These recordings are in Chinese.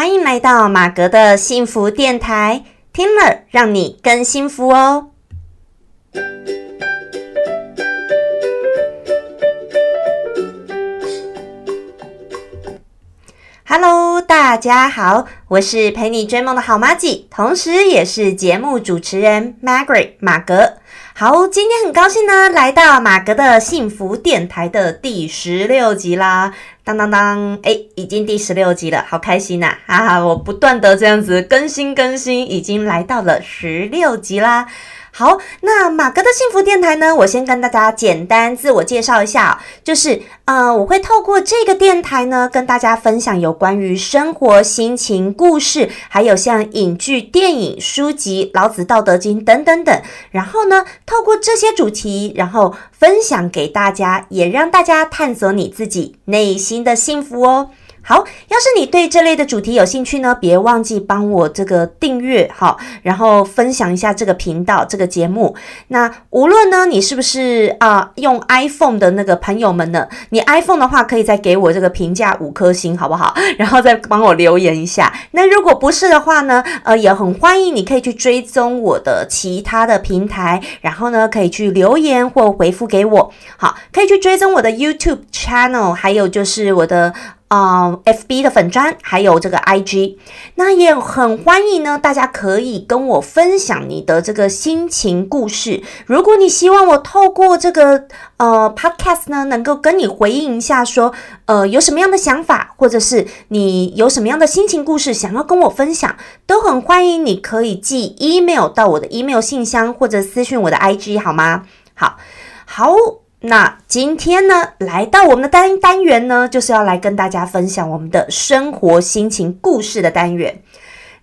欢迎来到马格的幸福电台，听了让你更幸福哦。Hello，大家好，我是陪你追梦的好妈吉，同时也是节目主持人 Margaret 马格。好，今天很高兴呢，来到马格的幸福电台的第十六集啦！当当当，哎，已经第十六集了，好开心呐！哈哈，我不断的这样子更新更新，已经来到了十六集啦。好，那马哥的幸福电台呢？我先跟大家简单自我介绍一下，就是呃，我会透过这个电台呢，跟大家分享有关于生活、心情、故事，还有像影剧、电影、书籍、老子、道德经等等等。然后呢，透过这些主题，然后分享给大家，也让大家探索你自己内心的幸福哦。好，要是你对这类的主题有兴趣呢，别忘记帮我这个订阅哈，然后分享一下这个频道这个节目。那无论呢你是不是啊用 iPhone 的那个朋友们呢，你 iPhone 的话可以再给我这个评价五颗星好不好？然后再帮我留言一下。那如果不是的话呢，呃也很欢迎你可以去追踪我的其他的平台，然后呢可以去留言或回复给我。好，可以去追踪我的 YouTube channel，还有就是我的。啊，FB 的粉砖还有这个 IG，那也很欢迎呢。大家可以跟我分享你的这个心情故事。如果你希望我透过这个呃 Podcast 呢，能够跟你回应一下，说呃有什么样的想法，或者是你有什么样的心情故事想要跟我分享，都很欢迎。你可以寄 email 到我的 email 信箱，或者私讯我的 IG 好吗？好，好。那今天呢，来到我们的单单元呢，就是要来跟大家分享我们的生活心情故事的单元。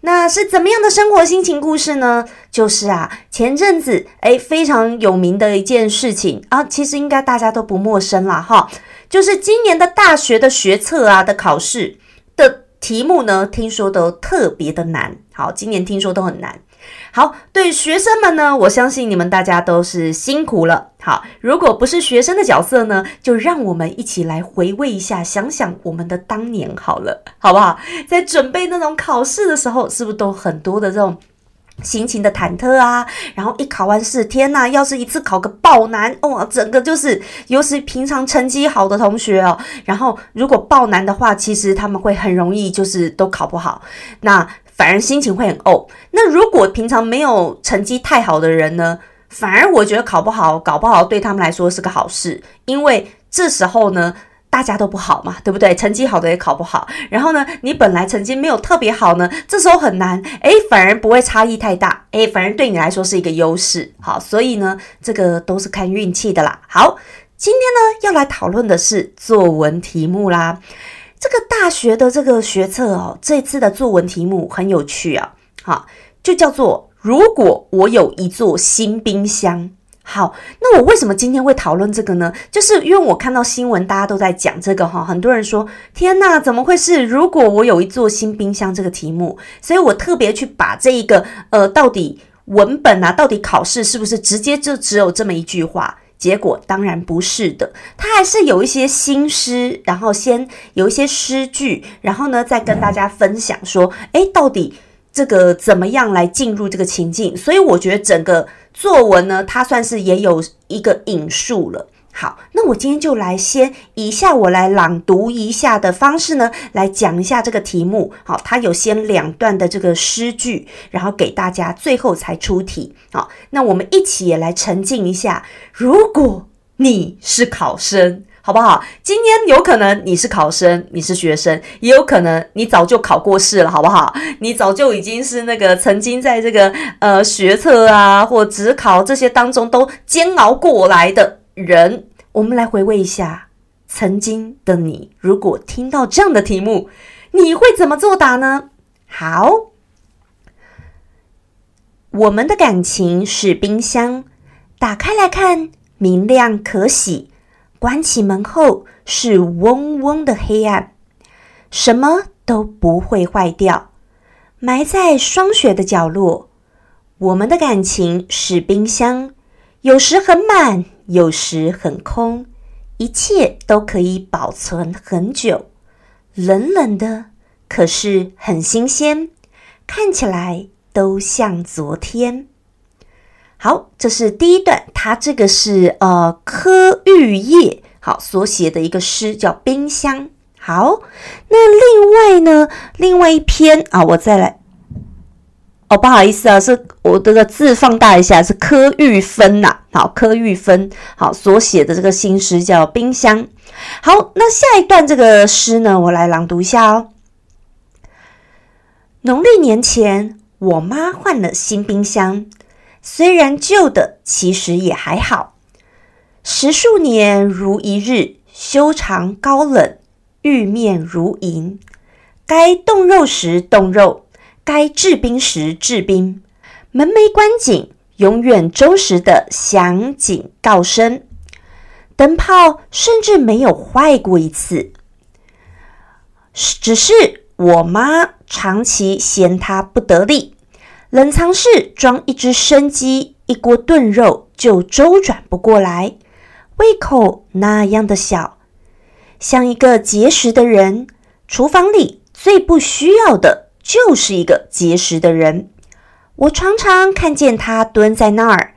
那是怎么样的生活心情故事呢？就是啊，前阵子诶非常有名的一件事情啊，其实应该大家都不陌生啦，哈，就是今年的大学的学测啊的考试的题目呢，听说都特别的难。好，今年听说都很难。好，对学生们呢，我相信你们大家都是辛苦了。好，如果不是学生的角色呢，就让我们一起来回味一下，想想我们的当年好了，好不好？在准备那种考试的时候，是不是都很多的这种心情的忐忑啊？然后一考完试，天呐，要是一次考个爆难，哇，整个就是，尤其平常成绩好的同学哦，然后如果爆难的话，其实他们会很容易就是都考不好。那反而心情会很怄。那如果平常没有成绩太好的人呢？反而我觉得考不好、搞不好对他们来说是个好事，因为这时候呢，大家都不好嘛，对不对？成绩好的也考不好，然后呢，你本来成绩没有特别好呢，这时候很难，诶，反而不会差异太大，诶，反而对你来说是一个优势。好，所以呢，这个都是看运气的啦。好，今天呢要来讨论的是作文题目啦。这个大学的这个学测哦，这次的作文题目很有趣啊，好，就叫做如果我有一座新冰箱。好，那我为什么今天会讨论这个呢？就是因为我看到新闻，大家都在讲这个哈，很多人说天呐，怎么会是如果我有一座新冰箱这个题目？所以我特别去把这一个呃，到底文本啊，到底考试是不是直接就只有这么一句话？结果当然不是的，他还是有一些新诗，然后先有一些诗句，然后呢再跟大家分享说，诶，到底这个怎么样来进入这个情境？所以我觉得整个作文呢，它算是也有一个引述了。好，那我今天就来先以下我来朗读一下的方式呢，来讲一下这个题目。好，它有先两段的这个诗句，然后给大家最后才出题。好，那我们一起也来沉浸一下。如果你是考生，好不好？今天有可能你是考生，你是学生，也有可能你早就考过试了，好不好？你早就已经是那个曾经在这个呃学测啊或职考这些当中都煎熬过来的。人，我们来回味一下曾经的你。如果听到这样的题目，你会怎么作答呢？好，我们的感情是冰箱，打开来看，明亮可喜；关起门后，是嗡嗡的黑暗，什么都不会坏掉，埋在霜雪的角落。我们的感情是冰箱，有时很满。有时很空，一切都可以保存很久。冷冷的，可是很新鲜，看起来都像昨天。好，这是第一段，它这个是呃柯玉叶好所写的一个诗，叫《冰箱》。好，那另外呢，另外一篇啊，我再来。哦，不好意思啊，是我这个字放大一下，是柯玉芬呐。好，柯玉芬好所写的这个新诗叫《冰箱》。好，那下一段这个诗呢，我来朗读一下哦。农历年前，我妈换了新冰箱，虽然旧的其实也还好。十数年如一日，修长高冷，玉面如银。该冻肉时冻肉。该制冰时制冰，门没关紧，永远忠实的响警告声。灯泡甚至没有坏过一次，只是我妈长期嫌它不得力。冷藏室装一只生鸡，一锅炖肉就周转不过来，胃口那样的小，像一个节食的人。厨房里最不需要的。就是一个节食的人，我常常看见他蹲在那儿，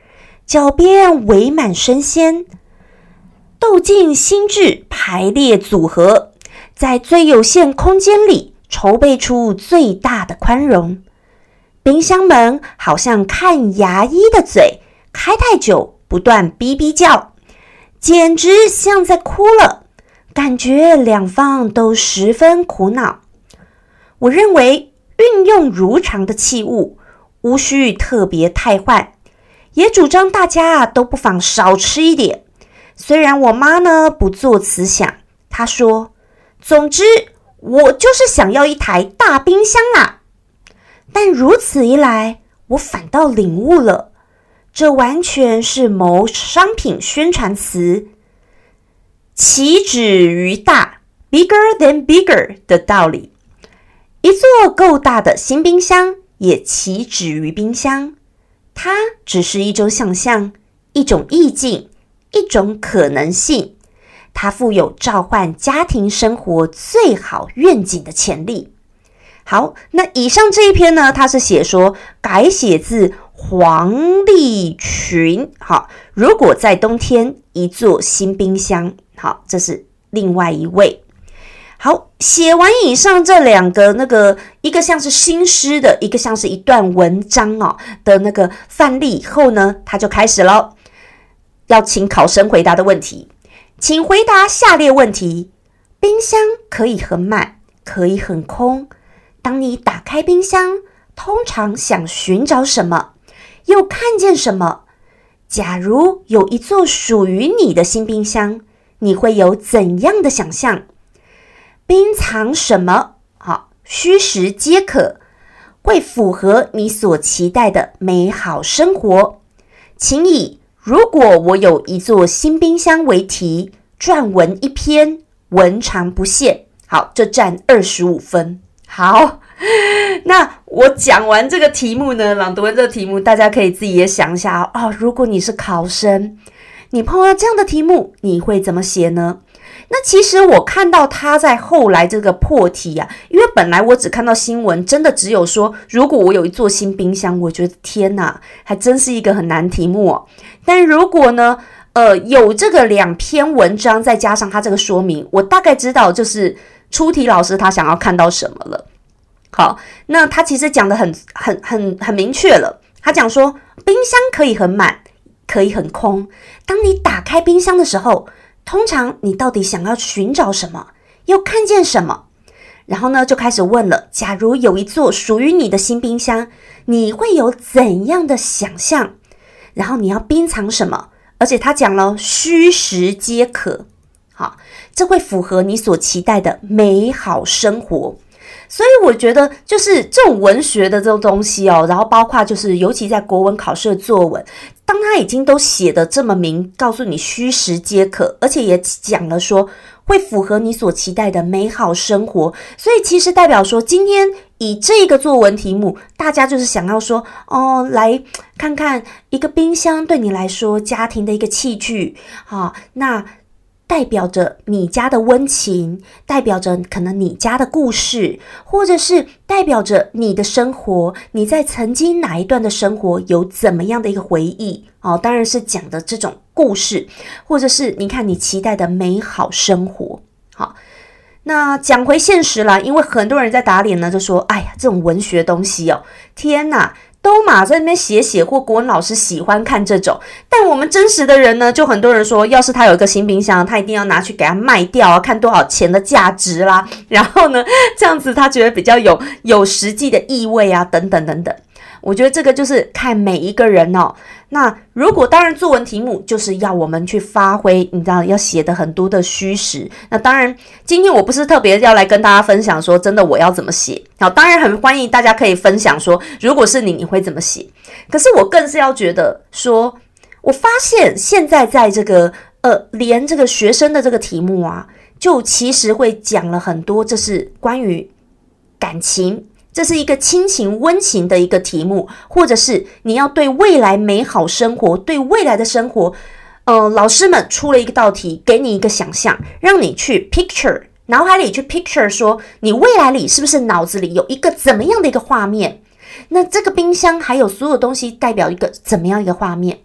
脚边围满生鲜，斗尽心智排列组合，在最有限空间里筹备出最大的宽容。冰箱门好像看牙医的嘴，开太久不断哔哔叫，简直像在哭了，感觉两方都十分苦恼。我认为。运用如常的器物，无需特别汰换，也主张大家啊都不妨少吃一点。虽然我妈呢不做慈想，她说：“总之，我就是想要一台大冰箱啦。”但如此一来，我反倒领悟了，这完全是某商品宣传词“岂止于大 ”（bigger than bigger） 的道理。一座够大的新冰箱也岂止于冰箱？它只是一种想象，一种意境，一种可能性。它富有召唤家庭生活最好愿景的潜力。好，那以上这一篇呢？它是写说改写自黄立群。好，如果在冬天，一座新冰箱。好，这是另外一位。好，写完以上这两个，那个一个像是新诗的，一个像是一段文章哦的那个范例以后呢，他就开始了，要请考生回答的问题，请回答下列问题：冰箱可以很满，可以很空。当你打开冰箱，通常想寻找什么？又看见什么？假如有一座属于你的新冰箱，你会有怎样的想象？冰藏什么？好，虚实皆可，会符合你所期待的美好生活。请以“如果我有一座新冰箱”为题撰文一篇，文长不限。好，这占二十五分。好，那我讲完这个题目呢，朗读完这个题目，大家可以自己也想一下哦。如果你是考生，你碰到这样的题目，你会怎么写呢？那其实我看到他在后来这个破题啊，因为本来我只看到新闻，真的只有说如果我有一座新冰箱，我觉得天哪，还真是一个很难题目。但如果呢，呃，有这个两篇文章，再加上他这个说明，我大概知道就是出题老师他想要看到什么了。好，那他其实讲的很很很很明确了，他讲说冰箱可以很满，可以很空。当你打开冰箱的时候。通常你到底想要寻找什么？又看见什么？然后呢，就开始问了：假如有一座属于你的新冰箱，你会有怎样的想象？然后你要冰藏什么？而且他讲了，虚实皆可。好，这会符合你所期待的美好生活。所以我觉得，就是这种文学的这种东西哦，然后包括就是，尤其在国文考试的作文，当他已经都写的这么明，告诉你虚实皆可，而且也讲了说会符合你所期待的美好生活，所以其实代表说，今天以这个作文题目，大家就是想要说，哦，来看看一个冰箱对你来说，家庭的一个器具，好，那。代表着你家的温情，代表着可能你家的故事，或者是代表着你的生活，你在曾经哪一段的生活有怎么样的一个回忆哦？当然是讲的这种故事，或者是你看你期待的美好生活。好，那讲回现实了，因为很多人在打脸呢，就说：“哎呀，这种文学东西哦，天哪！”都嘛在那边写写，或国文老师喜欢看这种，但我们真实的人呢，就很多人说，要是他有一个新冰箱，他一定要拿去给他卖掉啊，看多少钱的价值啦，然后呢，这样子他觉得比较有有实际的意味啊，等等等等。我觉得这个就是看每一个人哦。那如果当然作文题目就是要我们去发挥，你知道要写的很多的虚实。那当然，今天我不是特别要来跟大家分享说真的我要怎么写。好，当然很欢迎大家可以分享说，如果是你，你会怎么写？可是我更是要觉得说，我发现现在在这个呃，连这个学生的这个题目啊，就其实会讲了很多，这是关于感情。这是一个亲情温情的一个题目，或者是你要对未来美好生活，对未来的生活，呃，老师们出了一个道题，给你一个想象，让你去 picture 脑海里去 picture，说你未来里是不是脑子里有一个怎么样的一个画面？那这个冰箱还有所有东西代表一个怎么样一个画面？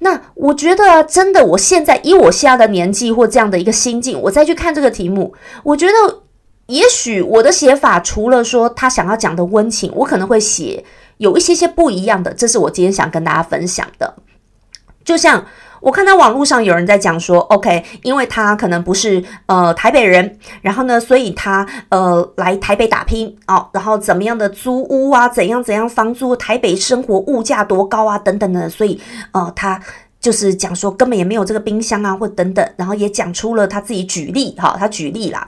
那我觉得真的，我现在以我现在的年纪或这样的一个心境，我再去看这个题目，我觉得。也许我的写法除了说他想要讲的温情，我可能会写有一些些不一样的。这是我今天想跟大家分享的。就像我看到网络上有人在讲说，OK，因为他可能不是呃台北人，然后呢，所以他呃来台北打拼哦，然后怎么样的租屋啊，怎样怎样房租，台北生活物价多高啊，等等的，所以呃他。就是讲说根本也没有这个冰箱啊，或等等，然后也讲出了他自己举例，哈，他举例啦，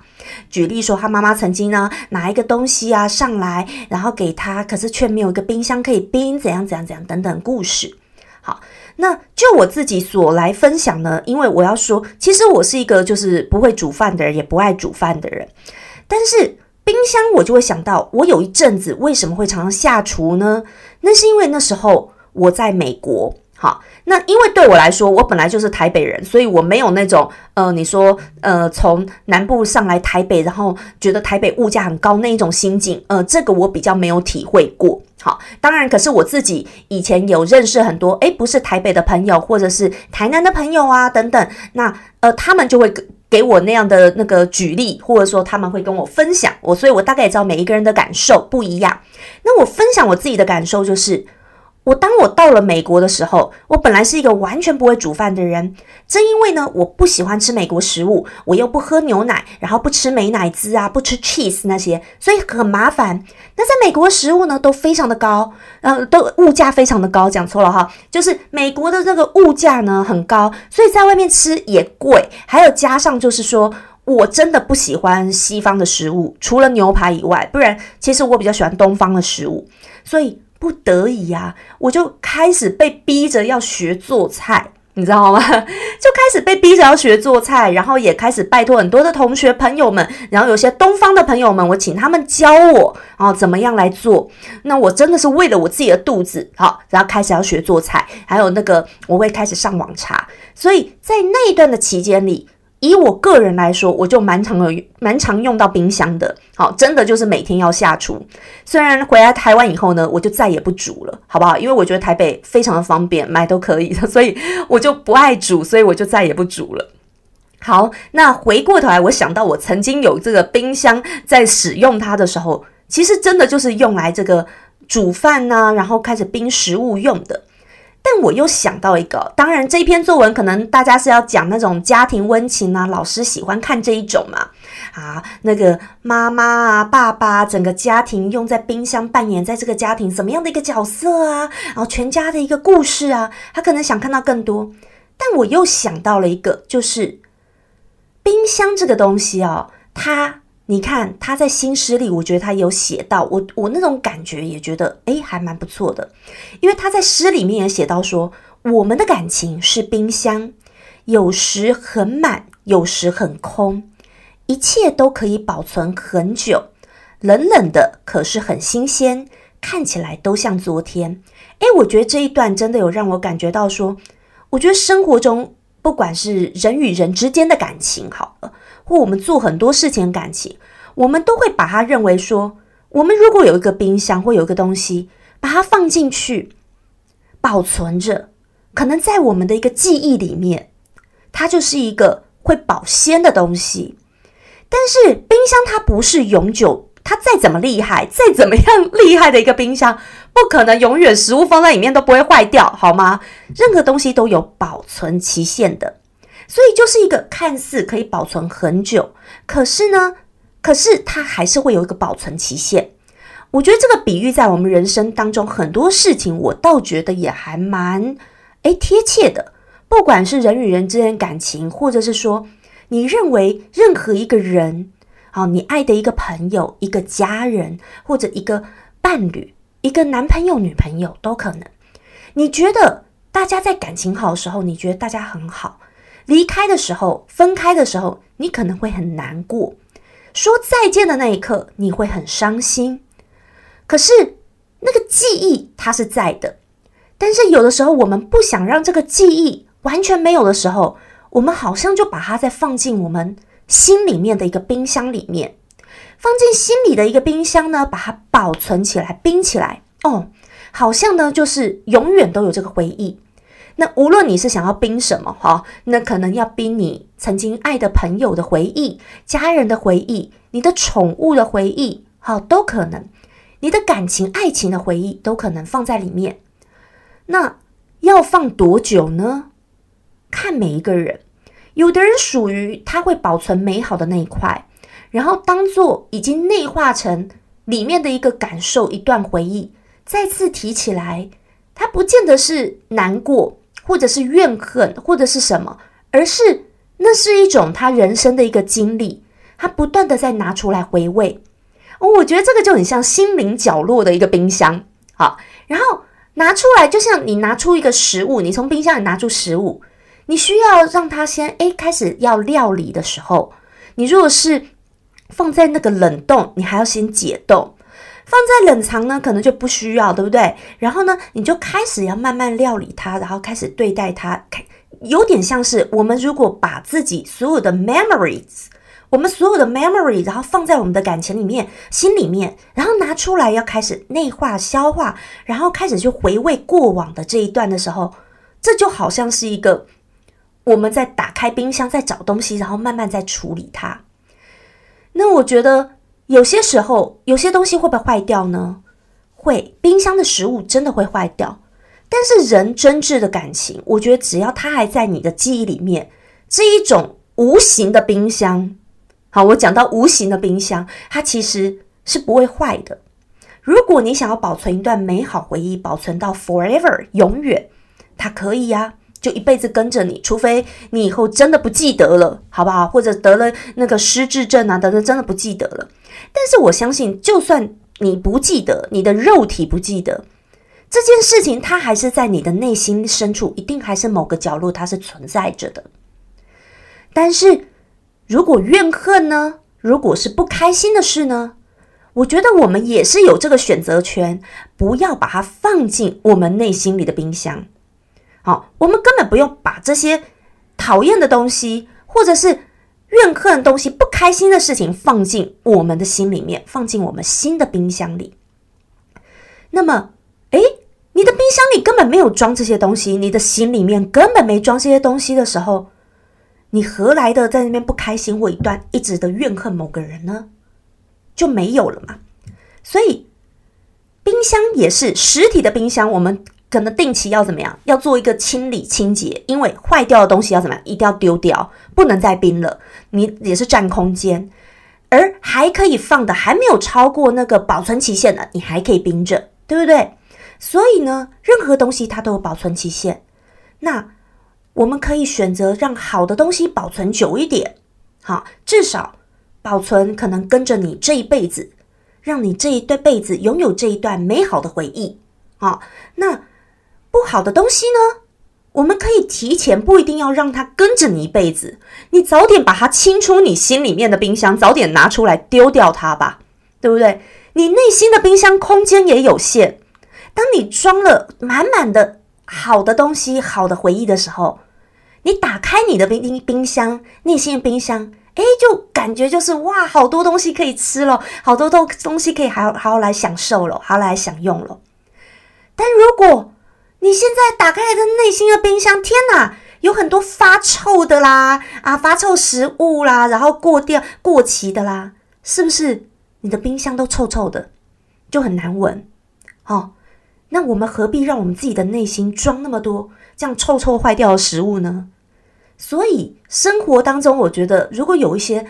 举例说他妈妈曾经呢拿一个东西啊上来，然后给他，可是却没有一个冰箱可以冰，怎样怎样怎样等等故事。好，那就我自己所来分享呢，因为我要说，其实我是一个就是不会煮饭的人，也不爱煮饭的人，但是冰箱我就会想到，我有一阵子为什么会常常下厨呢？那是因为那时候我在美国。好，那因为对我来说，我本来就是台北人，所以我没有那种呃，你说呃，从南部上来台北，然后觉得台北物价很高那一种心境，呃，这个我比较没有体会过。好，当然，可是我自己以前有认识很多，诶，不是台北的朋友，或者是台南的朋友啊，等等，那呃，他们就会给我那样的那个举例，或者说他们会跟我分享我，所以我大概也知道每一个人的感受不一样。那我分享我自己的感受就是。我当我到了美国的时候，我本来是一个完全不会煮饭的人。正因为呢，我不喜欢吃美国食物，我又不喝牛奶，然后不吃美奶滋啊，不吃 cheese 那些，所以很麻烦。那在美国的食物呢都非常的高，呃，都物价非常的高。讲错了哈，就是美国的这个物价呢很高，所以在外面吃也贵。还有加上就是说我真的不喜欢西方的食物，除了牛排以外，不然其实我比较喜欢东方的食物，所以。不得已呀，我就开始被逼着要学做菜，你知道吗？就开始被逼着要学做菜，然后也开始拜托很多的同学朋友们，然后有些东方的朋友们，我请他们教我啊，怎么样来做。那我真的是为了我自己的肚子，好，然后开始要学做菜，还有那个我会开始上网查，所以在那一段的期间里。以我个人来说，我就蛮常有蛮常用到冰箱的，好，真的就是每天要下厨。虽然回来台湾以后呢，我就再也不煮了，好不好？因为我觉得台北非常的方便，买都可以的，所以我就不爱煮，所以我就再也不煮了。好，那回过头来，我想到我曾经有这个冰箱在使用它的时候，其实真的就是用来这个煮饭呐，然后开始冰食物用的。但我又想到一个，当然这一篇作文可能大家是要讲那种家庭温情啊，老师喜欢看这一种嘛，啊，那个妈妈啊、爸爸，整个家庭用在冰箱扮演在这个家庭怎么样的一个角色啊，然后全家的一个故事啊，他可能想看到更多。但我又想到了一个，就是冰箱这个东西哦，它。你看他在新诗里，我觉得他有写到我，我那种感觉也觉得诶还蛮不错的。因为他在诗里面也写到说，我们的感情是冰箱，有时很满，有时很空，一切都可以保存很久，冷冷的，可是很新鲜，看起来都像昨天。诶，我觉得这一段真的有让我感觉到说，我觉得生活中。不管是人与人之间的感情，好了，或我们做很多事情感情，我们都会把它认为说，我们如果有一个冰箱或有一个东西，把它放进去保存着，可能在我们的一个记忆里面，它就是一个会保鲜的东西。但是冰箱它不是永久，它再怎么厉害，再怎么样厉害的一个冰箱。不可能永远食物放在里面都不会坏掉，好吗？任何东西都有保存期限的，所以就是一个看似可以保存很久，可是呢，可是它还是会有一个保存期限。我觉得这个比喻在我们人生当中很多事情，我倒觉得也还蛮诶贴切的。不管是人与人之间感情，或者是说你认为任何一个人，好，你爱的一个朋友、一个家人或者一个伴侣。一个男朋友、女朋友都可能。你觉得大家在感情好的时候，你觉得大家很好；离开的时候、分开的时候，你可能会很难过。说再见的那一刻，你会很伤心。可是那个记忆它是在的，但是有的时候我们不想让这个记忆完全没有的时候，我们好像就把它再放进我们心里面的一个冰箱里面。放进心里的一个冰箱呢，把它保存起来，冰起来哦，好像呢就是永远都有这个回忆。那无论你是想要冰什么哈，那可能要冰你曾经爱的朋友的回忆、家人的回忆、你的宠物的回忆，好都可能。你的感情、爱情的回忆都可能放在里面。那要放多久呢？看每一个人，有的人属于他会保存美好的那一块。然后当做已经内化成里面的一个感受，一段回忆，再次提起来，他不见得是难过，或者是怨恨，或者是什么，而是那是一种他人生的一个经历，他不断的在拿出来回味。哦，我觉得这个就很像心灵角落的一个冰箱，好，然后拿出来，就像你拿出一个食物，你从冰箱里拿出食物，你需要让它先诶开始要料理的时候，你如果是。放在那个冷冻，你还要先解冻；放在冷藏呢，可能就不需要，对不对？然后呢，你就开始要慢慢料理它，然后开始对待它，开有点像是我们如果把自己所有的 memories，我们所有的 memory，然后放在我们的感情里面、心里面，然后拿出来要开始内化、消化，然后开始去回味过往的这一段的时候，这就好像是一个我们在打开冰箱，在找东西，然后慢慢在处理它。那我觉得有些时候有些东西会不会坏掉呢？会，冰箱的食物真的会坏掉。但是人真挚的感情，我觉得只要它还在你的记忆里面，这一种无形的冰箱，好，我讲到无形的冰箱，它其实是不会坏的。如果你想要保存一段美好回忆，保存到 forever 永远，它可以呀。就一辈子跟着你，除非你以后真的不记得了，好不好？或者得了那个失智症啊，等等，真的不记得了。但是我相信，就算你不记得，你的肉体不记得这件事情，它还是在你的内心深处，一定还是某个角落，它是存在着的。但是如果怨恨呢？如果是不开心的事呢？我觉得我们也是有这个选择权，不要把它放进我们内心里的冰箱。好，我们根本不用把这些讨厌的东西，或者是怨恨的东西、不开心的事情放进我们的心里面，放进我们新的冰箱里。那么，诶，你的冰箱里根本没有装这些东西，你的心里面根本没装这些东西的时候，你何来的在那边不开心或一段一直的怨恨某个人呢？就没有了嘛。所以，冰箱也是实体的冰箱，我们。可能定期要怎么样？要做一个清理清洁，因为坏掉的东西要怎么样？一定要丢掉，不能再冰了。你也是占空间，而还可以放的还没有超过那个保存期限的，你还可以冰着，对不对？所以呢，任何东西它都有保存期限。那我们可以选择让好的东西保存久一点，好，至少保存可能跟着你这一辈子，让你这一对辈子拥有这一段美好的回忆。好，那。不好的东西呢，我们可以提前，不一定要让它跟着你一辈子。你早点把它清出你心里面的冰箱，早点拿出来丢掉它吧，对不对？你内心的冰箱空间也有限，当你装了满满的好的东西、好的回忆的时候，你打开你的冰冰冰箱，内心的冰箱，诶，就感觉就是哇，好多东西可以吃了，好多东东西可以好好来享受了，好来享用了。但如果你现在打开你的内心的冰箱，天哪，有很多发臭的啦，啊，发臭食物啦，然后过掉过期的啦，是不是？你的冰箱都臭臭的，就很难闻，哦。那我们何必让我们自己的内心装那么多这样臭臭坏掉的食物呢？所以生活当中，我觉得如果有一些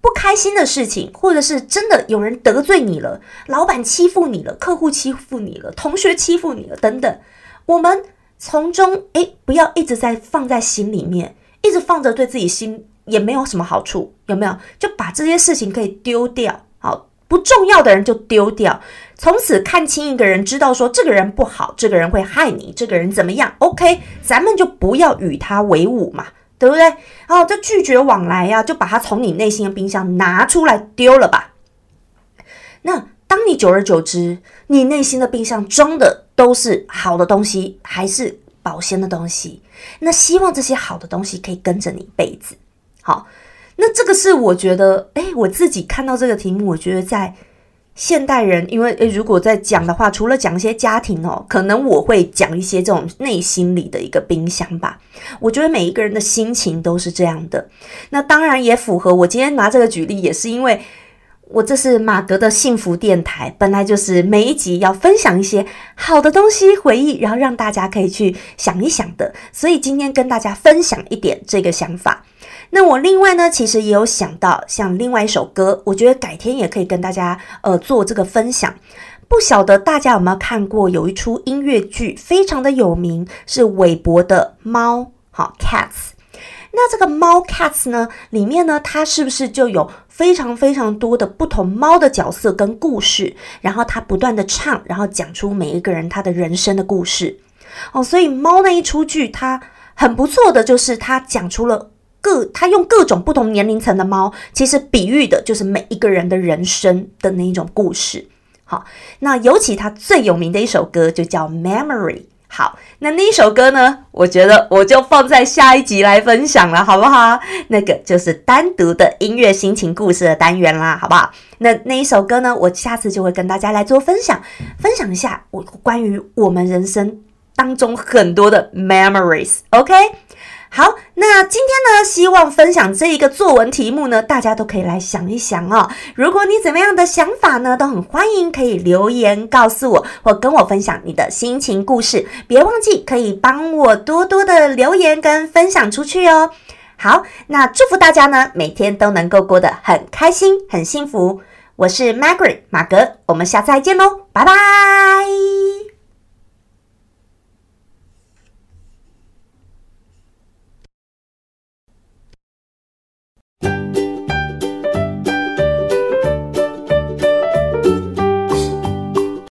不开心的事情，或者是真的有人得罪你了，老板欺负你了，客户欺负你了，同学欺负你了，等等，我们从中诶，不要一直在放在心里面，一直放着，对自己心也没有什么好处，有没有？就把这些事情可以丢掉，好。不重要的人就丢掉，从此看清一个人，知道说这个人不好，这个人会害你，这个人怎么样？OK，咱们就不要与他为伍嘛，对不对？然后就拒绝往来呀，就把它从你内心的冰箱拿出来丢了吧。那当你久而久之，你内心的冰箱装的都是好的东西，还是保鲜的东西？那希望这些好的东西可以跟着你一辈子。好。那这个是我觉得，哎，我自己看到这个题目，我觉得在现代人，因为诶，如果在讲的话，除了讲一些家庭哦，可能我会讲一些这种内心里的一个冰箱吧。我觉得每一个人的心情都是这样的。那当然也符合我今天拿这个举例，也是因为我这是马格的幸福电台，本来就是每一集要分享一些好的东西回忆，然后让大家可以去想一想的。所以今天跟大家分享一点这个想法。那我另外呢，其实也有想到像另外一首歌，我觉得改天也可以跟大家呃做这个分享。不晓得大家有没有看过有一出音乐剧，非常的有名，是韦伯的猫，好 Cats。那这个猫 Cats 呢，里面呢，它是不是就有非常非常多的不同猫的角色跟故事？然后它不断的唱，然后讲出每一个人他的人生的故事。哦，所以猫那一出剧，它很不错的，就是它讲出了。各他用各种不同年龄层的猫，其实比喻的就是每一个人的人生的那一种故事。好，那尤其他最有名的一首歌就叫《Memory》。好，那那一首歌呢，我觉得我就放在下一集来分享了，好不好？那个就是单独的音乐心情故事的单元啦，好不好？那那一首歌呢，我下次就会跟大家来做分享，分享一下我关于我们人生当中很多的 memories。OK。好，那今天呢，希望分享这一个作文题目呢，大家都可以来想一想哦。如果你怎么样的想法呢，都很欢迎可以留言告诉我，或跟我分享你的心情故事。别忘记可以帮我多多的留言跟分享出去哦。好，那祝福大家呢，每天都能够过得很开心、很幸福。我是 Margaret 马格，我们下次再见喽，拜拜。